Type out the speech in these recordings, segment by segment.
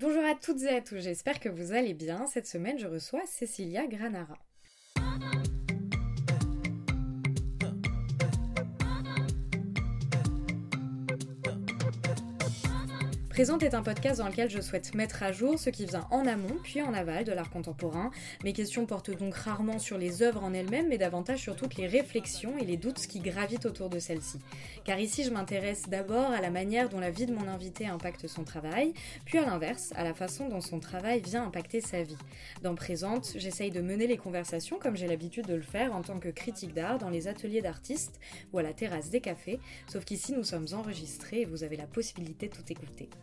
Bonjour à toutes et à tous, j'espère que vous allez bien. Cette semaine, je reçois Cecilia Granara. Présente est un podcast dans lequel je souhaite mettre à jour ce qui vient en amont puis en aval de l'art contemporain. Mes questions portent donc rarement sur les œuvres en elles-mêmes, mais davantage sur toutes les réflexions et les doutes qui gravitent autour de celles-ci. Car ici, je m'intéresse d'abord à la manière dont la vie de mon invité impacte son travail, puis à l'inverse, à la façon dont son travail vient impacter sa vie. Dans Présente, j'essaye de mener les conversations comme j'ai l'habitude de le faire en tant que critique d'art dans les ateliers d'artistes ou à la terrasse des cafés, sauf qu'ici nous sommes enregistrés et vous avez la possibilité de tout écouter.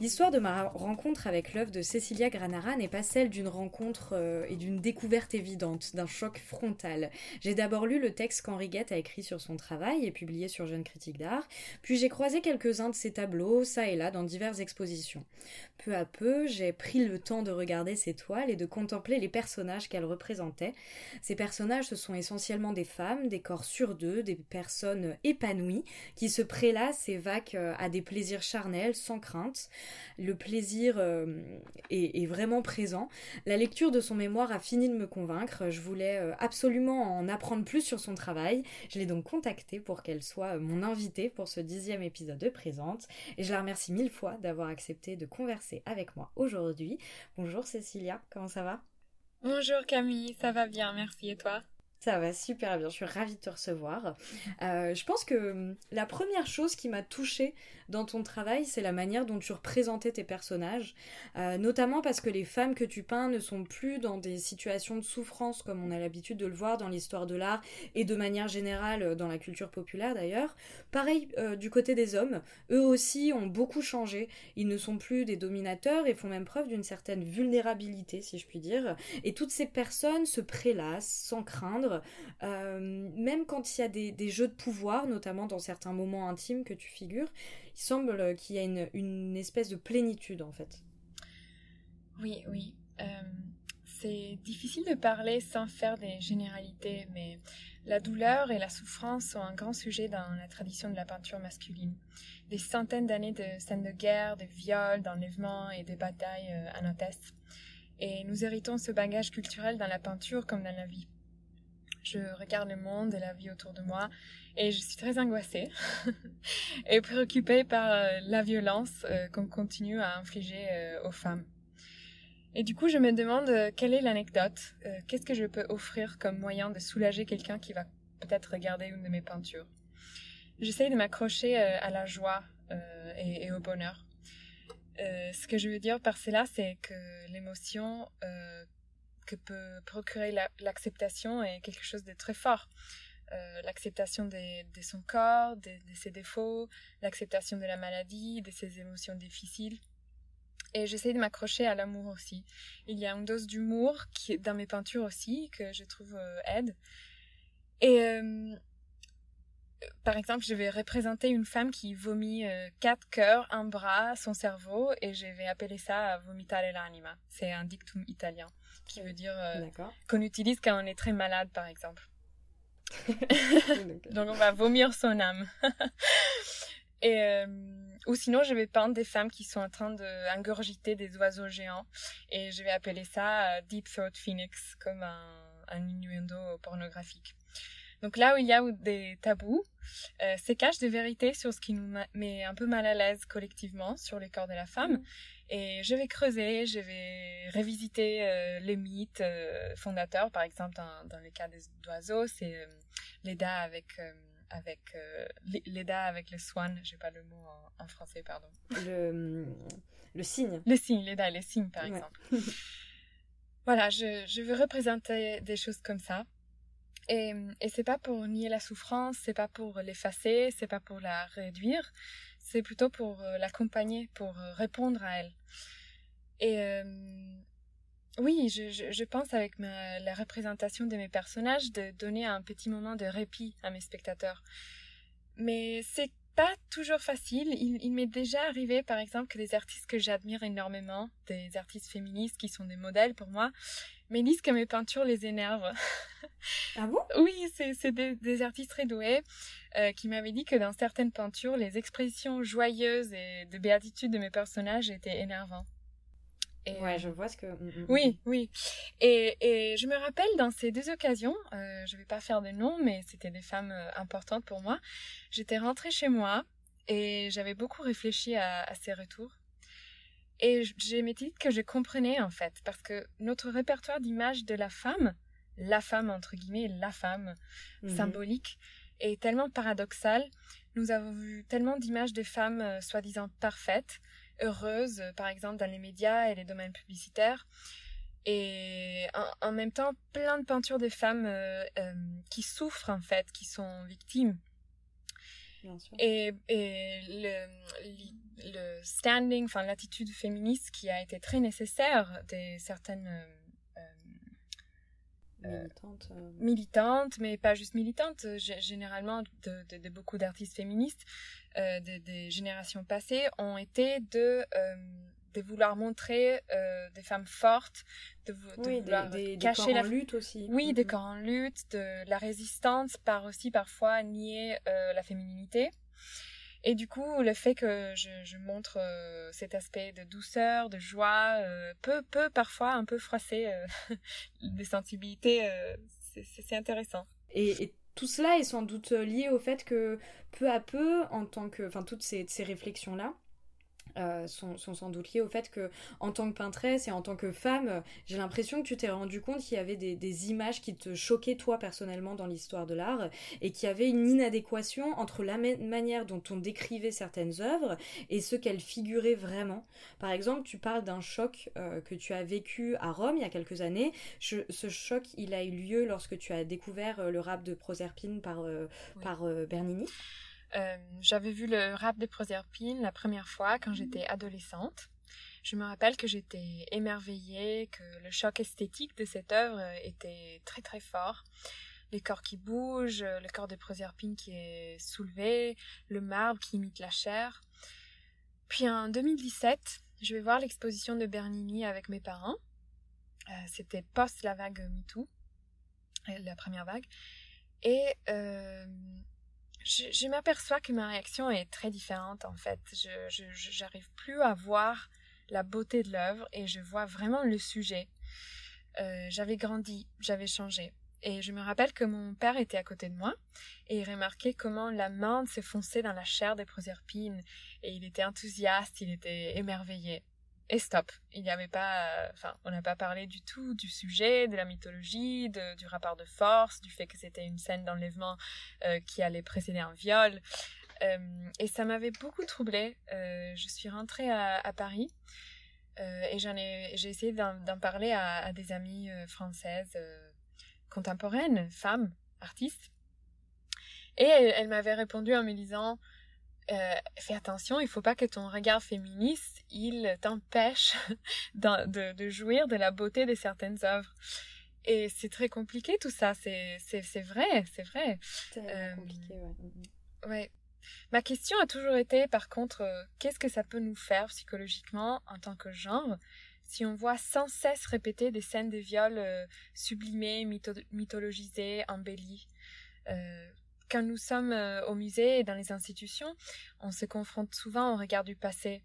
L'histoire de ma rencontre avec l'œuvre de Cecilia Granara n'est pas celle d'une rencontre euh, et d'une découverte évidente, d'un choc frontal. J'ai d'abord lu le texte qu'Henri Guette a écrit sur son travail et publié sur Jeune Critique d'Art, puis j'ai croisé quelques-uns de ses tableaux, ça et là, dans diverses expositions. Peu à peu, j'ai pris le temps de regarder ses toiles et de contempler les personnages qu'elle représentait. Ces personnages, ce sont essentiellement des femmes, des corps sur deux, des personnes épanouies, qui se prélassent et vaquent euh, à des plaisirs charnels, sans crainte. Le plaisir euh, est, vraiment présent. La lecture de son mémoire a fini de me convaincre. Je voulais euh, absolument en apprendre plus sur son travail. Je l'ai donc contactée pour qu'elle soit euh, mon invitée pour ce dixième épisode de Présente. Et je la remercie mille fois d'avoir accepté de converser avec moi aujourd'hui. Bonjour Cécilia, comment ça va? Bonjour Camille, ça va bien, merci. Et toi? Ça va super bien, je suis ravie de te recevoir. je pense que hum, la première chose qui m'a touchée dans ton travail, c'est la manière dont tu représentais tes personnages, euh, notamment parce que les femmes que tu peins ne sont plus dans des situations de souffrance comme on a l'habitude de le voir dans l'histoire de l'art et de manière générale euh, dans la culture populaire d'ailleurs. Pareil euh, du côté des hommes, eux aussi ont beaucoup changé, ils ne sont plus des dominateurs et font même preuve d'une certaine vulnérabilité si je puis dire, et toutes ces personnes se prélassent sans craindre, même quand il y a des, jeux de pouvoir, notamment dans certains moments intimes que tu figures, il semble qu'il y a une, espèce de plénitude en fait. Oui, oui. Euh, c'est difficile de parler sans faire des généralités, mais la douleur et la souffrance sont un grand sujet dans la tradition de la peinture masculine. Des centaines d'années de scènes de guerre, de viols, d'enlèvements et de batailles euh, en attestent. Et nous héritons ce bagage culturel dans la peinture comme dans la vie. Je regarde le monde et la vie autour de moi et je suis très angoissée et préoccupée par euh, la violence euh, qu'on continue à infliger euh, aux femmes. Et du coup, je me demande quelle est l'anecdote, qu'est-ce que je peux offrir comme moyen de soulager quelqu'un qui va peut-être regarder une de mes peintures? J'essaye de m'accrocher à la joie et, au bonheur. ce que je veux dire par cela, c'est que l'émotion que peut procurer l'acceptation est quelque chose de très fort. Euh, l'acceptation de, son corps, de, ses défauts, l'acceptation de la maladie, de ses émotions difficiles. Et j'essaie de m'accrocher à l'amour aussi. Il y a une dose d'humour dans mes peintures aussi que je trouve euh, aide. Et euh, par exemple, je vais représenter une femme qui vomit quatre cœurs, un bras, son cerveau, et je vais appeler ça vomitare l'anima. C'est un dictum italien qui veut dire qu'on utilise quand on est très malade, par exemple. Donc on va vomir son âme. Et, euh, ou sinon, je vais peindre des femmes qui sont en train d'ingurgiter des oiseaux géants. Et je vais appeler ça euh, Deep Throat Phoenix, comme un, un innuendo pornographique. Donc là où il y a des tabous, euh, c'est cache des vérités sur ce qui nous met un peu mal à l'aise collectivement sur les corps de la femme. Et je vais creuser, je vais révisiter euh, les mythes euh, fondateurs. Par exemple, dans, dans le cas des oiseaux, c'est euh, Leda avec avec Leda avec le swan. J'ai pas le mot en, français, pardon. Le le cygne. Le cygne, Leda et le cygne, par exemple. voilà, je, je veux représenter des choses comme ça. Et, et c'est pas pour nier la souffrance, c'est pas pour l'effacer, c'est pas pour la réduire, c'est plutôt pour euh, l'accompagner, pour euh, répondre à elle. Et euh, oui, je, pense avec la représentation de mes personnages de donner un petit moment de répit à mes spectateurs. Mais c'est pas toujours facile. Il, il m'est déjà arrivé, par exemple, que des artistes que j'admire énormément, des artistes féministes qui sont des modèles pour moi, mais disent que mes peintures les énervent. Ah bon? Oui, c'est des, des, artistes très doués euh, qui m'avaient dit que dans certaines peintures, les expressions joyeuses et de béatitude de mes personnages étaient énervantes. Et, ouais, je vois ce que. Mm, mm, oui, oui. Et, et, je me rappelle dans ces deux occasions, euh, je vais pas faire de nom, mais c'était des femmes importantes pour moi. J'étais rentrée chez moi et j'avais beaucoup réfléchi à, à ces retours. Et j'ai dit que je comprenais en fait, parce que notre répertoire d'images de la femme, la femme entre guillemets, la femme mhm. symbolique, est tellement paradoxal. Nous avons vu tellement d'images de femmes euh, soi-disant parfaites, heureuses, par exemple dans les médias et les domaines publicitaires, et en, même temps plein de peintures de femmes euh, euh, qui souffrent en fait, qui sont victimes. Et, et le, le, standing, enfin l'attitude féministe qui a été très nécessaire des certaines euh, euh, militantes, euh. militantes, mais pas juste militantes, généralement de, de, beaucoup d'artistes féministes des générations passées ont été de de vouloir montrer euh, des femmes fortes, de, vouloir des, cacher des corps la... en lutte aussi. Oui, des corps en lutte, de la résistance, par aussi parfois nier euh, la féminité. Et du coup, le fait que je, montre euh, cet aspect de douceur, de joie, peut, peut parfois un peu froisser des sensibilités, c'est intéressant. Et, tout cela est sans doute lié au fait que peu à peu, en tant que, enfin toutes ces, ces réflexions-là, euh, sont, sans doute liées au fait que en tant que peintresse et en tant que femme, j'ai l'impression que tu t'es rendu compte qu'il y avait des, images qui te choquaient toi personnellement dans l'histoire de l'art et qu'il y avait une inadéquation entre la manière dont on décrivait certaines œuvres et ce qu'elles figuraient vraiment. Par exemple, tu parles d'un choc euh, que tu as vécu à Rome il y a quelques années. ce choc, il a eu lieu lorsque tu as découvert euh, le rap de Proserpine par, par Bernini? Euh, j'avais vu le rap de Proserpine la première fois quand j'étais adolescente. Je me rappelle que j'étais émerveillée, que le choc esthétique de cette œuvre était très très fort. Les corps qui bougent, le corps de Proserpine qui est soulevé, le marbre qui imite la chair. Puis en 2017, je vais voir l'exposition de Bernini avec mes parents. Euh, c'était post la vague MeToo, euh, la première vague. Et je, m'aperçois que ma réaction est très différente en fait. Je j'arrive plus à voir la beauté de l'œuvre et je vois vraiment le sujet. Euh, j'avais grandi, j'avais changé. Et je me rappelle que mon père était à côté de moi et il remarquait comment la main se fonçait dans la chair des proserpines et il était enthousiaste, il était émerveillé et stop. Il n'y avait pas, enfin, on n'a pas parlé du tout du sujet, de la mythologie, du rapport de force, du fait que c'était une scène d'enlèvement euh, qui allait précéder un viol. Euh, et ça m'avait beaucoup troublée. Euh, je suis rentrée à, Paris et j'en ai, j'ai essayé d'en parler à, à, des amies françaises contemporaines, femmes, artistes. Et elle, elle m'avait répondu en me disant euh, fais attention, il faut pas que ton regard féministe, il t'empêche de, de, jouir de la beauté de certaines œuvres. Et c'est très compliqué tout ça, c'est, vrai, c'est vrai. C'est euh, compliqué, ouais. Mm, mm. ouais. Ma question a toujours été, par contre, euh, qu'est-ce que ça peut nous faire psychologiquement en tant que genre si on voit sans cesse répéter des scènes de viol sublimées, mythologisées, embellies quand nous sommes euh, au musée et dans les institutions, on se confronte souvent au regard du passé.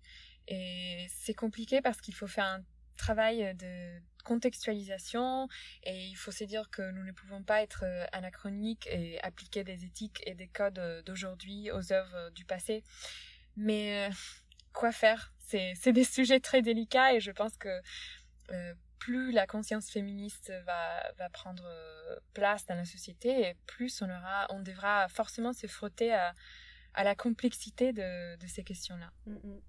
Et c'est compliqué parce qu'il faut faire un travail de contextualisation et il faut se dire que nous ne pouvons pas être euh, anachroniques et appliquer des éthiques et des codes euh, d'aujourd'hui aux œuvres du passé. Mais quoi faire? C'est des sujets très délicats et je pense que plus la conscience féministe va, va prendre euh, place dans la société, et plus on, aura, on devra forcément se frotter à, la complexité de, de ces questions-là. Mm, mm.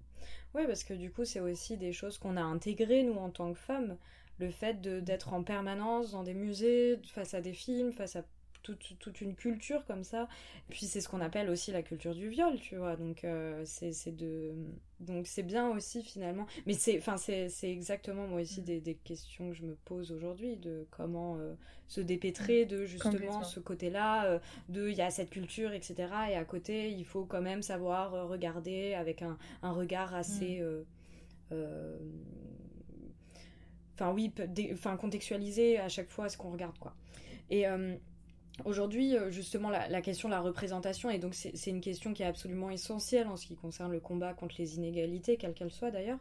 Oui, parce que du coup, c'est aussi des choses qu'on a intégrées, nous, en tant que femmes. Le fait d'être en permanence dans des musées, face à des films, face à toute, toute, une culture comme ça. Puis c'est ce qu'on appelle aussi la culture du viol, tu vois. Donc euh, c'est de donc c'est bien aussi finalement. Mais c'est enfin c'est exactement moi aussi des, des, questions que je me pose aujourd'hui de comment euh, se dépêtrer de justement ce côté-là, euh, de il y a cette culture etc. Et à côté il faut quand même savoir regarder avec un, un regard assez mm. enfin oui, enfin contextualiser à chaque fois ce qu'on regarde quoi. Et Aujourd'hui, euh, justement, la, question de la représentation, et donc c'est une question qui est absolument essentielle en ce qui concerne le combat contre les inégalités, quelles qu'elles soient d'ailleurs.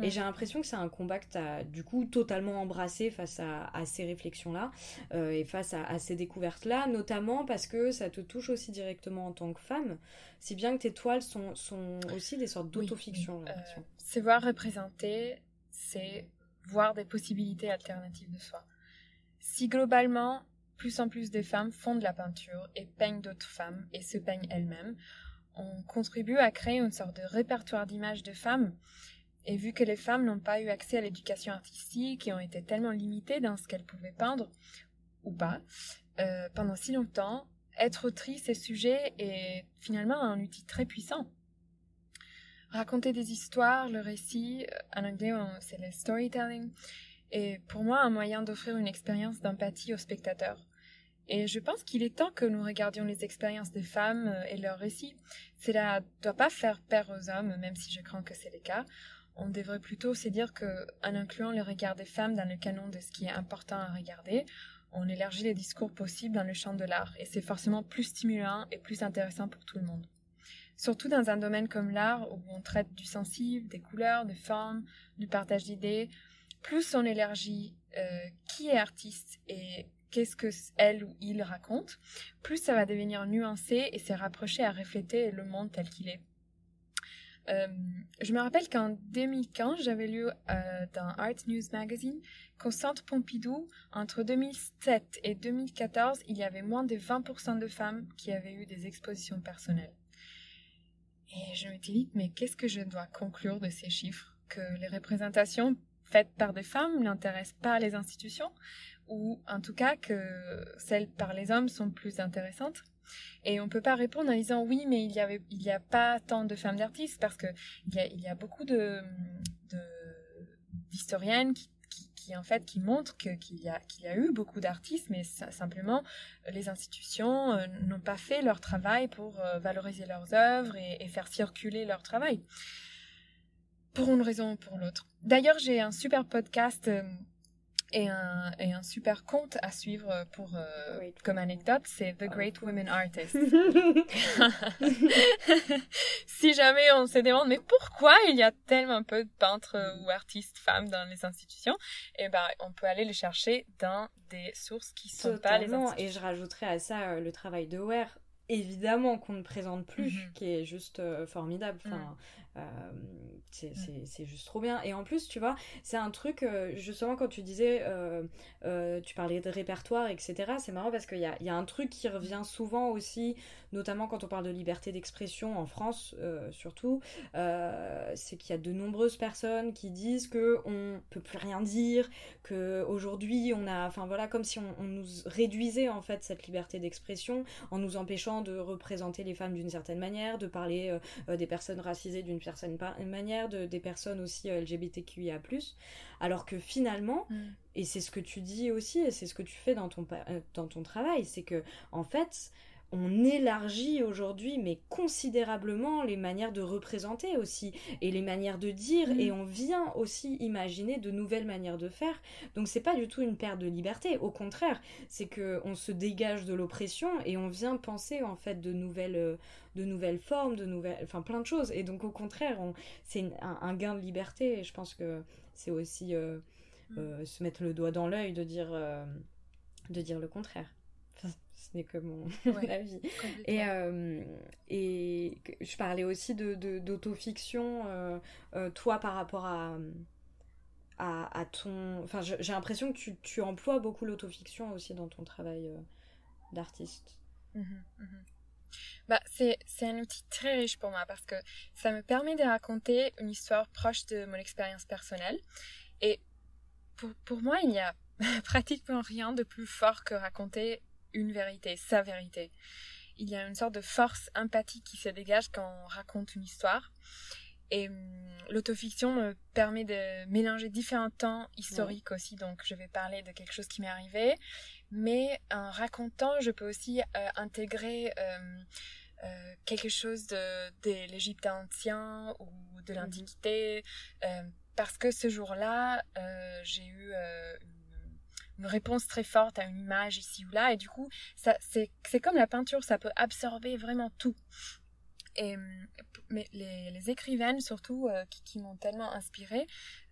Et j'ai l'impression que c'est un combat que tu as du coup totalement embrassé face à, ces réflexions-là euh, et face à, ces découvertes-là, notamment parce que ça te touche aussi directement en tant que femme, si bien que tes toiles sont, sont aussi des sortes d'autofiction. Euh, c'est voir représenter, c'est voir des possibilités alternatives de soi. Si globalement, plus en plus de femmes font de la peinture et peignent d'autres femmes et se peignent elles-mêmes. On contribue à créer une sorte de répertoire d'images de femmes. Et vu que les femmes n'ont pas eu accès à l'éducation artistique et ont été tellement limitées dans ce qu'elles pouvaient peindre, ou pas, euh, pendant si longtemps, être autrice et sujet est finalement un outil très puissant. Raconter des histoires, le récit, euh, en anglais c'est le storytelling, est pour moi un moyen d'offrir une expérience d'empathie aux spectateurs. Et je pense qu'il est temps que nous regardions les expériences des femmes euh, et leurs récits. Cela ne doit pas faire peur aux hommes, même si je crains que c'est le cas. On devrait plutôt se dire que, en incluant le regard des femmes dans le canon de ce qui est important à regarder, on élargit les discours possibles dans le champ de l'art, et c'est forcément plus stimulant et plus intéressant pour tout le monde. Surtout dans un domaine comme l'art, où on traite du sensible, des couleurs, des formes, du partage d'idées, plus on élargit euh, qui est artiste et qu'est-ce que elle ou il raconte, plus ça va devenir nuancé et se rapprocher à refléter le monde tel qu'il est. Euh, je me rappelle qu'en 2015, j'avais lu euh, dans Art News Magazine qu'au Centre Pompidou, entre 2007 et 2014, il y avait moins de 20% de femmes qui avaient eu des expositions personnelles. Et je me dit, mais qu'est-ce que je dois conclure de ces chiffres? Que les représentations faites par des femmes n'intéressent pas les institutions? Ou en tout cas que celles par les hommes sont plus intéressantes. Et on ne peut pas répondre en disant oui, mais il y avait, il y a pas tant de femmes d'artistes parce que il y a, y a beaucoup de, d'historiennes qui, qui, en fait qui montrent qu'il y a qu'il y a eu beaucoup d'artistes, mais simplement les institutions euh, n'ont pas fait leur travail pour euh, valoriser leurs œuvres et, et faire circuler leur travail pour une raison ou pour l'autre. D'ailleurs, j'ai un super podcast euh, et un, et un super compte à suivre pour, euh, comme anecdote, c'est The Great Women Artists. si jamais on se demande, mais pourquoi il y a tellement peu de peintres ou artistes femmes dans les institutions, eh ben, on peut aller les chercher dans des sources qui sont pas les institutions. Et je rajouterais à ça euh, le travail de Ware évidemment qu'on ne présente plus, mhm. qui est juste formidable. Enfin, mm. Euh, c'est juste trop bien. Et en plus, tu vois, c'est un truc, euh, justement, quand tu disais, euh, tu parlais de répertoire, etc., c'est marrant parce qu'il y a, y a, un truc qui revient souvent aussi, notamment quand on parle de liberté d'expression en France, surtout, c'est qu'il y a de nombreuses personnes qui disent qu'on peut plus rien dire, qu'aujourd'hui, on a, enfin voilà, comme si on, on, nous réduisait en fait cette liberté d'expression en nous empêchant de représenter les femmes d'une certaine manière, de parler des personnes racisées d'une certaine manière, de, des personnes aussi euh, LGBTQIA+, alors que finalement, mm. et c'est ce que tu dis aussi, et c'est ce que tu fais dans ton, euh, dans ton travail, c'est que en fait, on élargit aujourd'hui, mais considérablement, les manières de représenter aussi, et les manières de dire, mm. et on vient aussi imaginer de nouvelles manières de faire. Donc c'est pas du tout une perte de liberté, au contraire, c'est que on se dégage de l'oppression et on vient penser en fait de nouvelles, euh, de nouvelles formes, de nouvelles, enfin plein de choses. Et donc au contraire, c'est un, gain de liberté. Et je pense que c'est aussi euh, mm. euh, se mettre le doigt dans l'œil de dire, de dire le contraire ce n'est que mon avis. Et, euh, et je parlais aussi de, d'autofiction, euh, euh, toi par rapport à, à, ton... Enfin, j'ai l'impression que tu, tu, emploies beaucoup l'autofiction aussi dans ton travail d'artiste. Mhm, mhm. Bah, c'est, c'est un outil très riche pour moi parce que ça me permet de raconter une histoire proche de mon expérience personnelle. Et pour, pour moi, il n'y a pratiquement rien de plus fort que raconter une vérité, sa vérité. Il y a une sorte de force empathique qui se dégage quand on raconte une histoire. Et hum, l'autofiction me permet de mélanger différents temps historiques aussi. Donc, je vais parler de quelque chose qui m'est arrivé. Mais en racontant, je peux aussi euh, intégrer euh, euh, quelque chose de, de l'Égypte ancien ou de mhm. l'Antiquité. parce que ce jour-là, j'ai eu une une réponse très forte à une image ici ou là. Et du coup, ça, c'est, c'est comme la peinture, ça peut absorber vraiment tout. Et mais les, les écrivaines, surtout, euh, qui, qui m'ont tellement inspirée,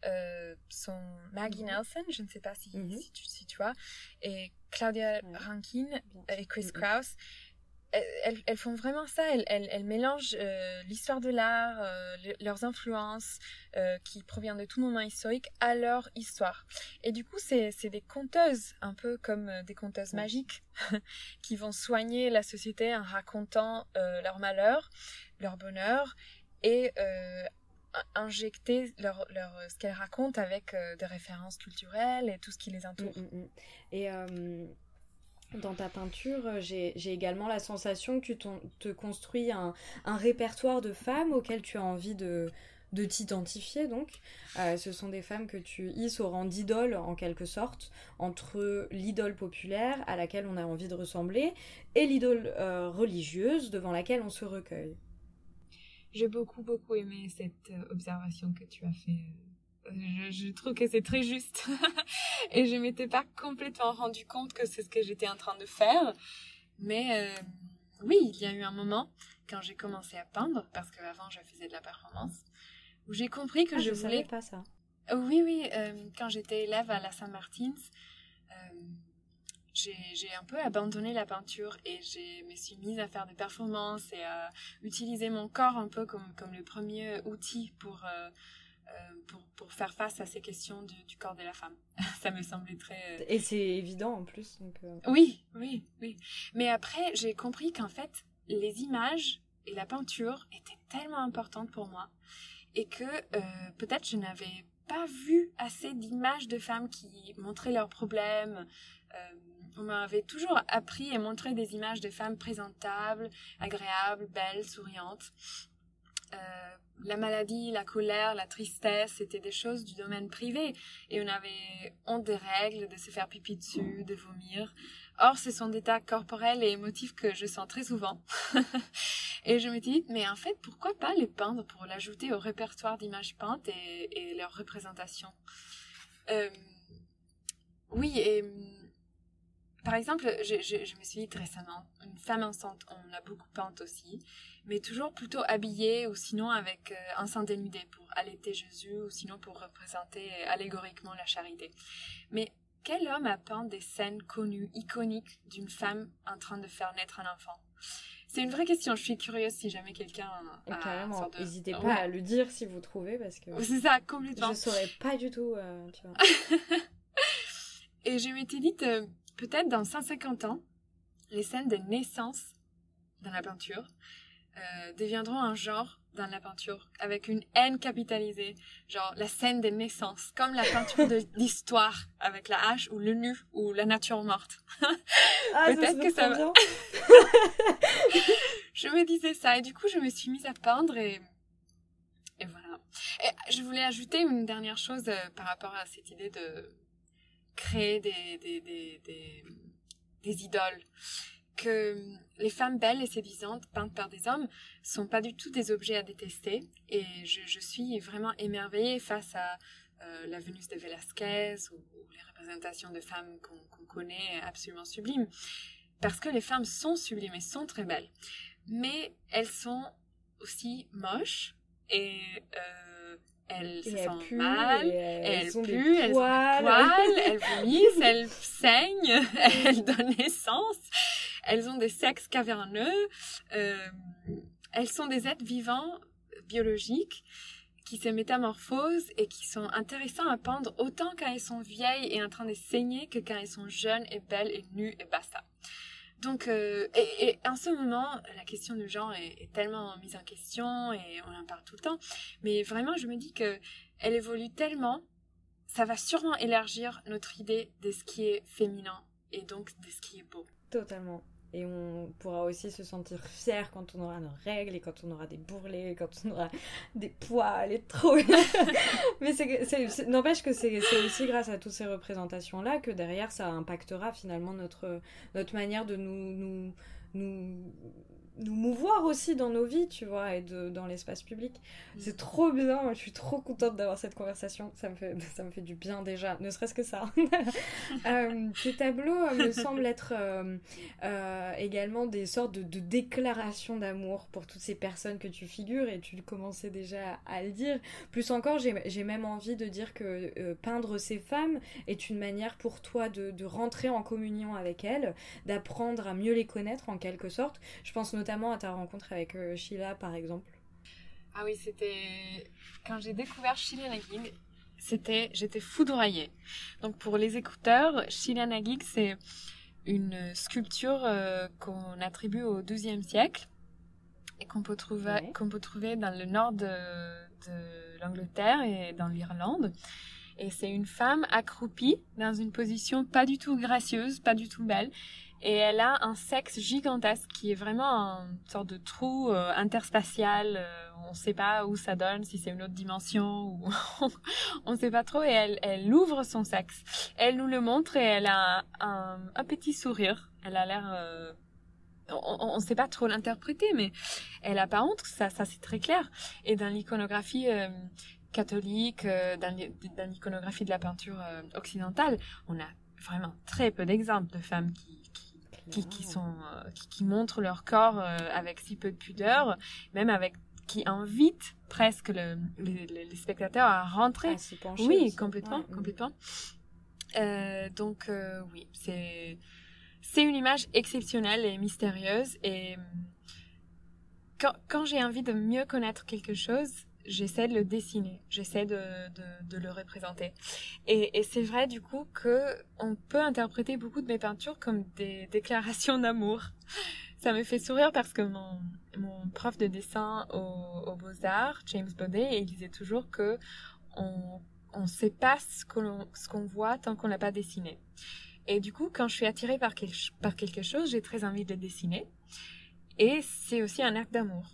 euh, sont Maggie mhm. Nelson, je ne sais pas si, mhm. si, tu, si, tu, vois, et Claudia Rankin et Chris mhm. Elles, elles, font vraiment ça. Elles, elles, elles mélangent euh, l'histoire de l'art, euh, leurs influences euh, qui proviennent de tout moment historique à leur histoire. Et du coup, c'est des conteuses, un peu comme des conteuses magiques, qui vont soigner la société en racontant leur malheur, leur bonheur et injecter leur, leur, ce qu'elles racontent avec des références culturelles et tout ce qui les entoure. Mm, mm, mm. Et dans ta peinture, euh, j'ai également la sensation que tu te construis un, répertoire de femmes auxquelles tu as envie de, de t'identifier donc. Euh, ce sont des femmes que tu hisses au rang d'idole en quelque sorte, entre l'idole populaire à laquelle on a envie de ressembler et l'idole euh, religieuse devant laquelle on se recueille. J'ai beaucoup beaucoup aimé cette observation que tu as fait je, trouve que c'est très juste. et je m'étais pas complètement rendu compte que c'est ce que j'étais en train de faire. Mais euh, oui, il y a eu un moment quand j'ai commencé à peindre, parce qu'avant je faisais de la performance, où j'ai compris que ah, je, je voulais. pas ça. oui, oui. Euh, quand j'étais élève à la Saint-Martins, euh, j'ai un peu abandonné la peinture et je me suis mise à faire des performances et à utiliser mon corps un peu comme, comme le premier outil pour euh, pour, pour, faire face à ces questions du, du, corps de la femme. ça me semblait très... Euh, Et c'est évident en plus. Donc euh. Oui, oui, oui. Mais après, j'ai compris qu'en fait, les images et la peinture étaient tellement importantes pour moi et que peut-être je n'avais pas vu assez d'images de femmes qui montraient leurs problèmes. on m'avait toujours appris et montré des images de femmes présentables, agréables, belles, souriantes. Euh, la maladie, la colère, la tristesse, c'était des choses du domaine privé. Et on avait honte des règles, de se faire pipi dessus, de vomir. Or, ce sont des états corporels et émotifs que je sens très souvent. et je me dis, mais en fait, pourquoi pas les peindre pour l'ajouter au répertoire d'images peintes et, et leurs représentations euh, Oui, et par exemple, je, je, me suis dit récemment, une femme enceinte, on a beaucoup peint aussi, mais toujours plutôt habillée ou sinon avec euh, un sein dénudé pour allaiter Jésus ou sinon pour représenter allégoriquement la charité. Mais quel homme a peint des scènes connues, iconiques d'une femme en train de faire naître un enfant? C'est une vraie question. Je suis curieuse si jamais quelqu'un. Carrément. N'hésitez pas à le dire si vous trouvez parce que. C'est ça, complètement. Je saurais pas du tout. Euh, tu vois. Et je m'étais dit, euh, peut-être dans 150 ans, les scènes de naissance dans la peinture euh, deviendront un genre dans la peinture avec une haine capitalisée, genre la scène des naissances, comme la peinture d'histoire avec la hache ou le nu ou la nature morte. Ah, Peut-être que ça va. je me disais ça et du coup je me suis mise à peindre et et voilà. Et je voulais ajouter une dernière chose euh, par rapport à cette idée de créer des, des, des, des, idoles. Que les femmes belles et séduisantes peintes par des hommes sont pas du tout des objets à détester. Et je, je suis vraiment émerveillée face à euh, la Vénus de Velázquez ou, les représentations de femmes qu'on connaît absolument sublimes. Parce que les femmes sont sublimes et sont très belles. Mais elles sont aussi moches et euh, elles se sentent mal, elles, elles puent, elles ont des poils, elles vomissent, elles saignent, elles donnent naissance. Elles ont des sexes caverneux, euh, elles sont des êtres vivants biologiques qui se métamorphosent et qui sont intéressants à peindre autant quand elles sont vieilles et en train de saigner que quand elles sont jeunes et belles et nues et basta. Donc, euh, et, en ce moment, la question du genre est, est, tellement mise en question et on en parle tout le temps. Mais vraiment, je me dis que elle évolue tellement, ça va sûrement élargir notre idée de ce qui est féminin et donc de ce qui est beau. Totalement. Et on pourra aussi se sentir fier quand on aura nos règles et quand on aura des bourrelets, quand on aura des poils et trop. Mais n'empêche que c'est, aussi grâce à toutes ces représentations-là que derrière ça impactera finalement notre, notre manière de nous nous mouvoir aussi dans nos vies, tu vois, et de, dans l'espace public. Mm. C'est trop bien, je suis trop contente d'avoir cette conversation, ça me, fait, ça me fait du bien déjà, ne serait-ce que ça. euh, tes tableaux me semblent être euh, euh, également des sortes de, de déclarations d'amour pour toutes ces personnes que tu figures, et tu commençais déjà à le dire. Plus encore, j'ai même envie de dire que euh, peindre ces femmes est une manière pour toi de, de rentrer en communion avec elles, d'apprendre à mieux les connaître en quelque sorte. Je pense notamment à ta rencontre avec euh, Sheila, par exemple. Ah oui, c'était quand j'ai découvert Sheila Nagig, c'était j'étais foudroyée. Donc pour les écouteurs, Sheila Nagig, c'est une sculpture euh, qu'on attribue au XIIe siècle et qu'on peut trouver Ouais. qu'on peut trouver dans le nord de, de l'Angleterre et dans l'Irlande. Et c'est une femme accroupie dans une position pas du tout gracieuse, pas du tout belle. Et elle a un sexe gigantesque qui est vraiment une sorte de trou euh, interspatial. euh, on ne sait pas où ça donne, si c'est une autre dimension ou on ne sait pas trop. Et elle, elle ouvre son sexe. Elle nous le montre et elle a un, petit sourire. Elle a l'air... euh, on ne sait pas trop l'interpréter, mais elle a pas honte, ça, ça c'est très clair. Et dans l'iconographie euh, catholique, euh, dans l'iconographie de la peinture euh, occidentale, on a vraiment très peu d'exemples de femmes qui, qui, qui, qui sont, euh, qui, qui montrent leur corps euh, avec si peu de pudeur, même avec qui invitent presque le, les, spectateurs à rentrer À s'y pencher oui, aussi. complètement, Ouais. complètement. Euh, donc euh, oui, c'est c'est une image exceptionnelle et mystérieuse et quand, quand j'ai envie de mieux connaître quelque chose, j'essaie de le dessiner, j'essaie de, le représenter. Et, c'est vrai du coup que on peut interpréter beaucoup de mes peintures comme des déclarations d'amour. Ça me fait sourire parce que mon, prof de dessin au, au Beaux-Arts, James Baudet, il disait toujours que on on sait pas ce qu'on voit tant qu'on l'a pas dessiné. Et du coup, quand je suis attirée par, par quelque chose, j'ai très envie de le dessiner. Et c'est aussi un acte d'amour.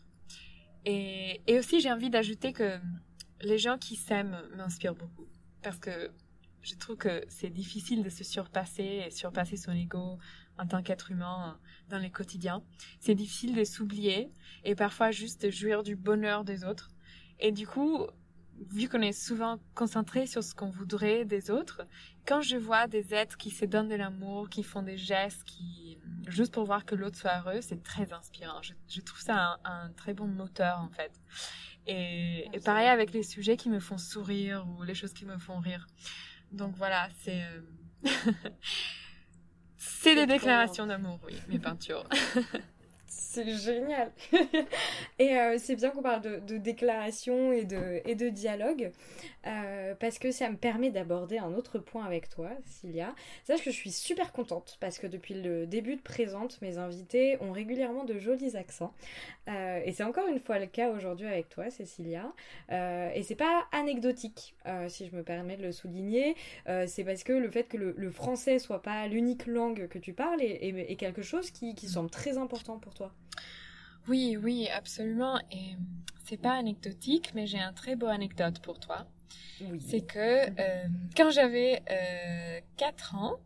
Et, aussi, j'ai envie d'ajouter que les gens qui s'aiment m'inspirent beaucoup. Parce que je trouve que c'est difficile de se surpasser et surpasser son ego en tant qu'être humain dans le quotidien. C'est difficile de s'oublier et parfois juste de jouir du bonheur des autres. Et du coup, vu qu'on est souvent concentré sur ce qu'on voudrait des autres, quand je vois des êtres qui se donnent de l'amour, qui font des gestes, qui juste pour voir que l'autre soit heureux, c'est très inspirant. Je, je trouve ça un, un, très bon moteur en fait. Et, et, pareil avec les sujets qui me font sourire ou les choses qui me font rire. Donc voilà, c'est euh... c'est des déclarations d'amour, oui, mes peintures. C'est génial. et euh, c'est bien qu'on parle de, de déclaration et de, et de dialogue, euh, parce que ça me permet d'aborder un autre point avec toi, Cilia. Sache que je suis super contente, parce que depuis le début de Présente, mes invités ont régulièrement de jolis accents. Euh, et c'est encore une fois le cas aujourd'hui avec toi, Cécilia. Et c'est pas anecdotique, si je me permets de le souligner. C'est parce que le fait que le, le français soit pas l'unique langue que tu parles est, est, est quelque chose qui, qui semble très important pour toi. Oui, oui, absolument. Et c'est pas anecdotique, mais j'ai un très beau anecdote pour toi. Oui. C'est que euh, quand j'avais euh, 4 ans,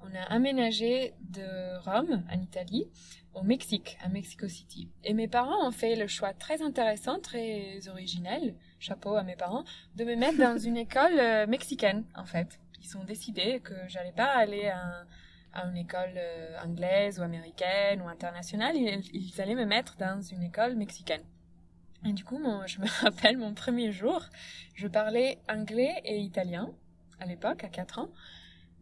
on a aménagé de Rome, en Italie, au Mexique, à Mexico City. Et mes parents ont fait le choix très intéressant, très originel, chapeau à mes parents, de me mettre dans une école euh, mexicaine, en fait. Ils ont décidé que j'allais pas aller à, un, à une école euh, anglaise ou américaine ou internationale, ils, ils, allaient me mettre dans une école mexicaine. Et du coup, je me rappelle mon premier jour, je parlais anglais et italien à l'époque, à 4 ans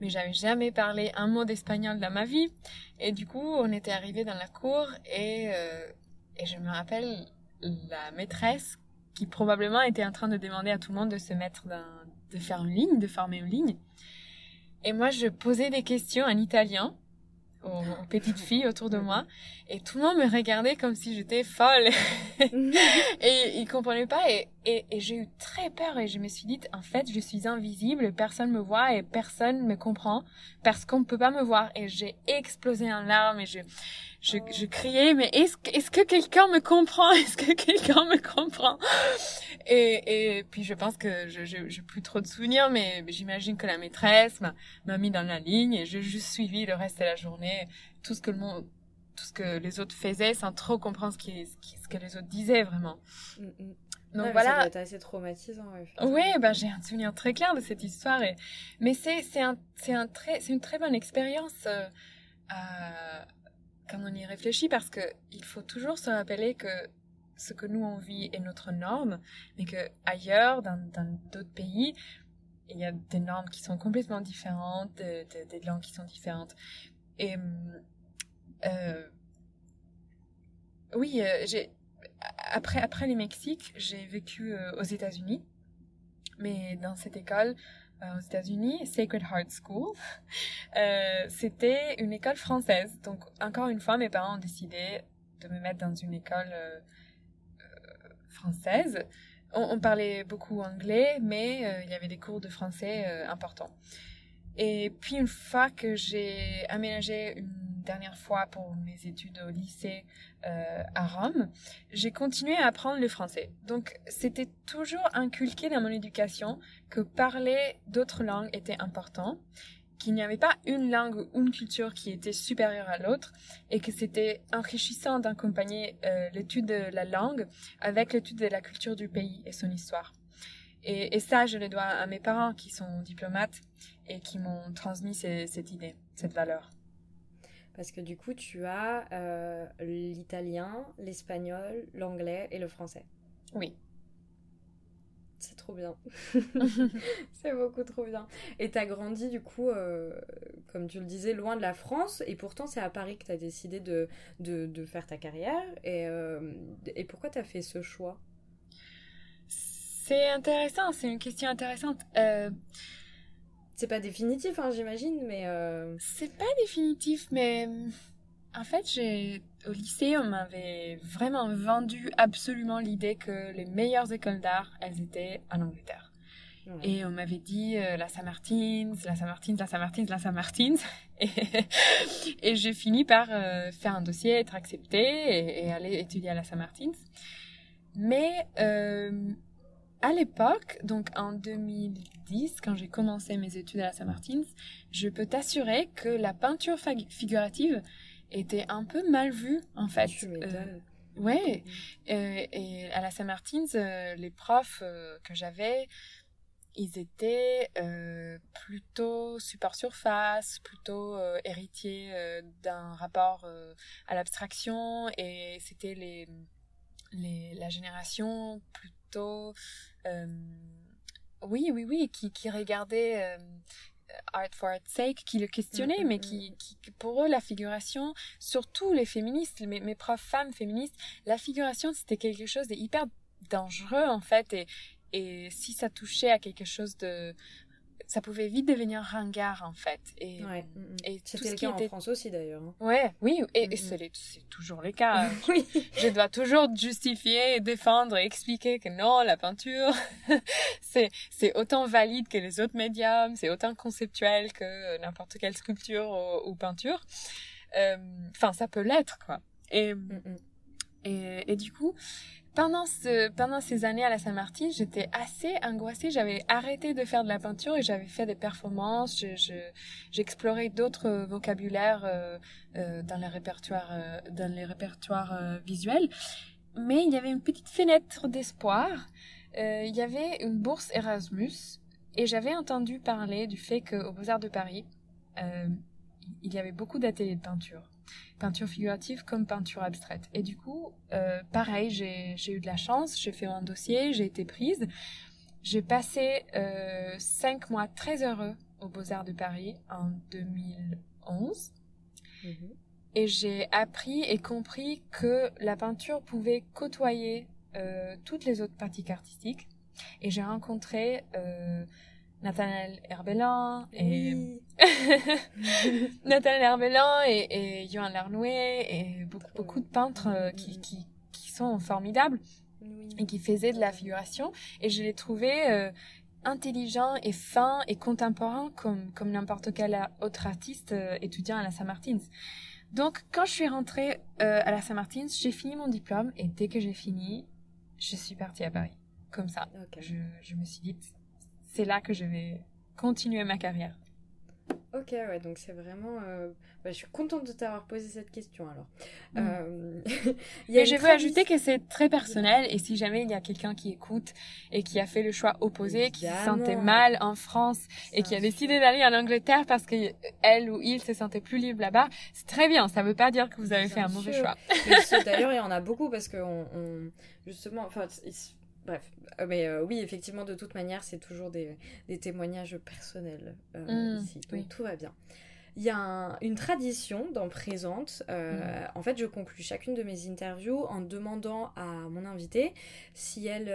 mais j'avais jamais parlé un mot d'espagnol dans ma vie. Et du coup, on était arrivé dans la cour et, euh, et je me rappelle la maîtresse qui probablement était en train de demander à tout le monde de se mettre dans, de faire une ligne, de former une ligne. Et moi, je posais des questions en italien aux, aux petites filles autour de moi. Et tout le monde me regardait comme si j'étais folle. Et ils comprenaient pas. Et, et, et j'ai eu très peur. Et je me suis dit en fait je suis invisible. Personne me voit et personne me comprend parce qu'on ne peut pas me voir. Et j'ai explosé en larmes et je je, je criais mais est-ce est-ce que quelqu'un me comprend? Est-ce que quelqu'un me comprend? Et, et puis je pense que je j'ai plus trop de souvenirs mais j'imagine que la maîtresse m'a mis dans la ligne et j'ai juste suivi le reste de la journée tout ce que le monde tout ce que les autres faisaient sans trop comprendre ce, qui, ce que les autres disaient vraiment. Mm, mm. Donc voilà. Ça doit être assez traumatisant. oui, ben, j'ai un souvenir très clair de cette histoire. Et... Mais c'est un, un très, une très bonne expérience euh, quand on y réfléchit parce que il faut toujours se rappeler que ce que nous on vit est notre norme, mais que ailleurs, dans d'autres pays, il y a des normes qui sont complètement différentes, des langues qui sont différentes. Et euh, oui, euh, après après les Mexiques, j'ai vécu euh, aux États-Unis, mais dans cette école aux États-Unis, Sacred Heart School, c'était une école française. Donc encore une fois, mes parents ont décidé de me mettre dans une école française. On, parlait beaucoup anglais, mais euh, il y avait des cours de français euh, importants. Et puis une fois que j'ai aménagé une dernière fois pour mes études au lycée euh, à Rome, j'ai continué à apprendre le français. Donc c'était toujours inculqué dans mon éducation que parler d'autres langues était important qu'il n'y avait pas une langue ou une culture qui était supérieure à l'autre et que c'était enrichissant d'accompagner euh, l'étude de la langue avec l'étude de la culture du pays et son histoire. Et, ça, je le dois à mes parents qui sont diplomates et qui m'ont transmis cette idée, cette valeur. Parce que du coup, tu as euh, l'italien, l'espagnol, l'anglais et le français. Oui. C'est trop bien. c'est beaucoup trop bien. Et tu as grandi, du coup, euh, comme tu le disais, loin de la France. Et pourtant, c'est à Paris que tu as décidé de, de, faire ta carrière. Et, euh, et pourquoi tu as fait ce choix? C'est intéressant, c'est une question intéressante. Euh, c'est pas définitif, hein, j'imagine, mais... C'est pas définitif, mais en fait, j'ai au lycée, on m'avait vraiment vendu absolument l'idée que les meilleures écoles d'art, elles étaient en Angleterre. Et on m'avait dit euh, la Saint-Martins, la Saint-Martins, la Saint-Martins, la Saint-Martins. Et, et j'ai fini par euh, faire un dossier, être acceptée et, aller étudier à la Saint-Martins. Mais euh, à l'époque, donc en 2010, quand j'ai commencé mes études à la Saint-Martins, je peux t'assurer que la peinture figurative était un peu mal vu en fait. Euh, ouais. Euh, et à la Saint-Martins, euh, les profs que j'avais, ils étaient plutôt super surface, plutôt héritiers d'un rapport à l'abstraction et c'était les, les, la génération plutôt oui oui oui qui, qui regardait art for art's sake qui le questionnaient, mm, mais mm, qui, mm. qui, pour eux, la figuration, surtout les féministes, mes, mes profs femmes féministes, la figuration, c'était quelque chose d'hyper dangereux, en fait, et, et si ça touchait à quelque chose de ça pouvait vite devenir ringard en fait. Et, ouais. et C'était le cas en France aussi d'ailleurs. Hein. Ouais, oui, et, c'est toujours le cas. oui. Je dois toujours justifier, défendre et expliquer que non, la peinture, c'est autant valide que les autres médiums, c'est autant conceptuel que n'importe quelle sculpture ou, peinture. Euh, enfin, ça peut l'être, quoi. Et, et, et, du coup, pendant, ce, pendant ces années à la Saint-Martin, j'étais assez angoissée. J'avais arrêté de faire de la peinture et j'avais fait des performances. J'explorais je, d'autres vocabulaires euh, euh, dans les répertoires, euh, dans les répertoires euh, visuels. Mais il y avait une petite fenêtre d'espoir. Euh, il y avait une bourse Erasmus et j'avais entendu parler du fait qu'au Beaux-Arts de Paris, il y avait beaucoup d'ateliers de peinture peinture figurative comme peinture abstraite. Et du coup, euh, pareil, j'ai eu de la chance, j'ai fait un dossier, j'ai été prise. J'ai passé euh, cinq mois très heureux aux Beaux-Arts de Paris en 2011. Mhm. Et j'ai appris et compris que la peinture pouvait côtoyer euh, toutes les autres pratiques artistiques. Et j'ai rencontré euh, Nathaniel Herbelin et Nathaniel Herbelin et, et Johan Larnoué et beaucoup beaucoup de peintres euh, qui, qui, qui sont formidables et qui faisaient de la figuration et je les trouvais euh, intelligents et fins et contemporains comme comme n'importe quel autre artiste euh, étudiant à la Saint-Martins. Donc quand je suis rentrée à la Saint-Martins, j'ai fini mon diplôme et dès que j'ai fini, je suis partie à Paris. Comme ça. Je, je me suis dit c'est là que je vais continuer ma carrière. Ok, ouais, donc c'est vraiment. euh, bah, je suis contente de t'avoir posé cette question alors. Mm. Euh, il y a Mais une je veux ajouter que c'est très personnel et si jamais il y a quelqu'un qui écoute et qui a fait le choix opposé, qui se sentait mal en France et qui a décidé d'aller en Angleterre parce que elle ou il se sentait plus libre là-bas, c'est très bien. Ça veut pas dire que vous avez Bien fait un mauvais choix. D'ailleurs, il y en a beaucoup parce que on, on- justement, enfin, bref, Euh, mais euh, oui, effectivement, de toute manière, c'est toujours des, des témoignages personnels euh, Mm, ici, donc oui. tout va bien. Il y a un- une tradition dans Présente. euh, En fait, je conclus chacune de mes interviews en demandant à mon invitée si elle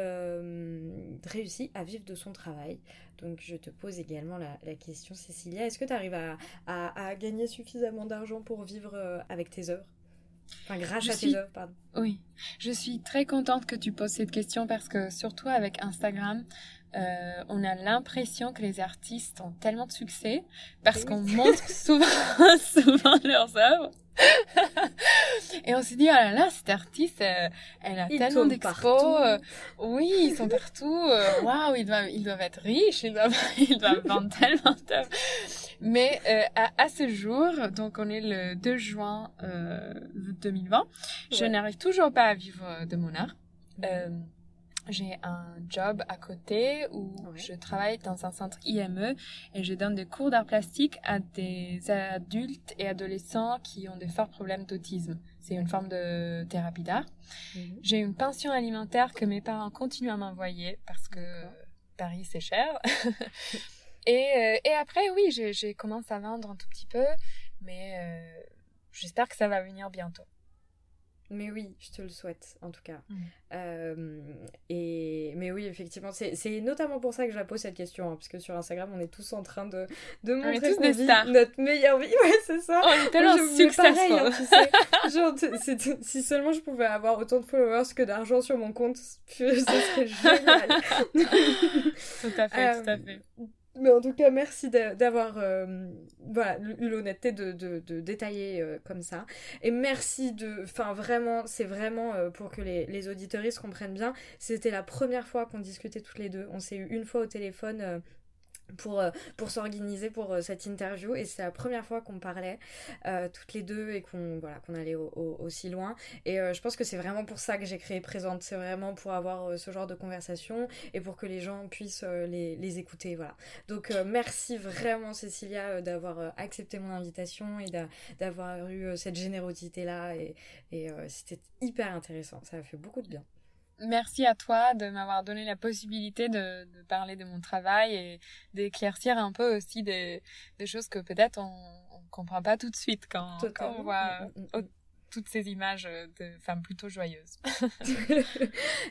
réussit à vivre de son travail. Donc, je te pose également la, la question, Cécilia. Est-ce que tu arrives à, à- à gagner suffisamment d'argent pour vivre avec tes œuvres Enfin, grâce Je à suis- tes œuvres, pardon. Oui, je suis très contente que tu poses cette question parce que surtout avec Instagram, euh, on a l'impression que les artistes ont tellement de succès parce Oui. qu'on montre souvent, souvent leurs œuvres. Et on se dit, oh là là, cette artiste, euh, elle a Ils tellement d'expos. oui, ils sont partout. euh, Waouh, ils doivent, ils doivent être riches, ils doivent, ils doivent vendre tellement d'œuvres. Mais euh, à, à ce jour, donc on est le 2 juin euh, 2020, je n'arrive toujours pas à vivre de mon art. Euh, j'ai un job à côté où Ouais. je travaille dans un centre IME et je donne des cours d'art plastique à des adultes et adolescents qui ont des forts problèmes d'autisme. C'est une forme de thérapie d'art. Mhm. J'ai une pension alimentaire que mes parents continuent à m'envoyer parce que. Paris c'est cher. et, euh, et après, oui, j'ai j'ai commencé à vendre un tout petit peu, mais euh, j'espère que ça va venir bientôt. Mais oui, je te le souhaite, en tout cas. Mm. Euh, et... Mais oui, effectivement, c'est notamment pour ça que je la pose cette question, hein, parce que sur Instagram, on est tous en train de, montrer vit notre meilleure vie. Ouais, c'est ça. On est tellement pareil, hein, tu sais. Genre, si seulement je pouvais avoir autant de followers que d'argent sur mon compte, ce serait génial. tout à fait, tout à Euh, fait. Mais en tout cas, merci d'a- d'avoir euh, eu l'honnêteté de, détailler euh, comme ça. Et merci de... Enfin, vraiment, c'est vraiment euh, pour que les, les comprennent bien. C'était la première fois qu'on discutait toutes les deux. On s'est eu une fois au téléphone... pour, euh, pour s'organiser pour euh, cette interview. Et c'est la première fois qu'on parlait euh, toutes les deux et qu'on voilà, qu'on allait au- au- aussi loin. Et je pense que c'est vraiment pour ça que j'ai créé Présente. C'est vraiment pour avoir ce genre de conversation et pour que les gens puissent les, les écouter voilà. Donc merci vraiment Cécilia d'avoir accepté mon invitation et d'a- d'avoir eu cette générosité là et, et c'était hyper intéressant. Ça a fait beaucoup de bien Merci à toi de m'avoir donné la possibilité de, de parler de mon travail et d'éclaircir un peu aussi des, des choses que peut-être on, on comprend pas tout de suite quand, on voit Mm, mm, mm. Toutes ces images de femmes plutôt joyeuses.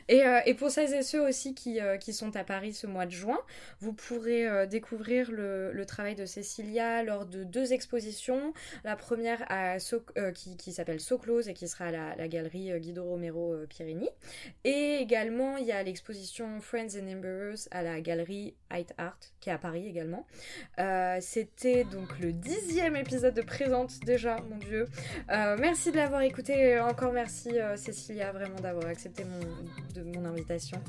et, euh, et pour celles et ceux aussi qui, euh, qui sont à Paris ce mois de juin, vous pourrez euh, découvrir le, travail de Cécilia lors de deux expositions. La première à euh, qui, qui s'appelle So Close et qui sera à la, galerie euh, Guido Romero euh, Pirini. Et également, il y a l'exposition Friends and Embers à la galerie Height Art qui est à Paris également. Euh, C'était donc le dixième épisode de Présente déjà, mon Dieu. Euh, merci de l'avoir écouté. Encore merci euh, Cécilia vraiment d'avoir accepté mon, de mon invitation.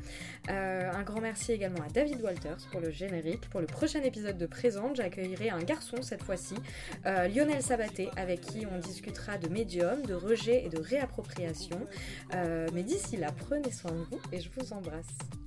Euh, un grand merci également à David Walters pour le générique. Pour le prochain épisode de Présente, j'accueillerai un garçon cette fois-ci, euh, Lionel Sabaté, avec qui on discutera de médium, de rejet et de réappropriation. Euh, mais d'ici là, prenez soin de vous et je vous embrasse.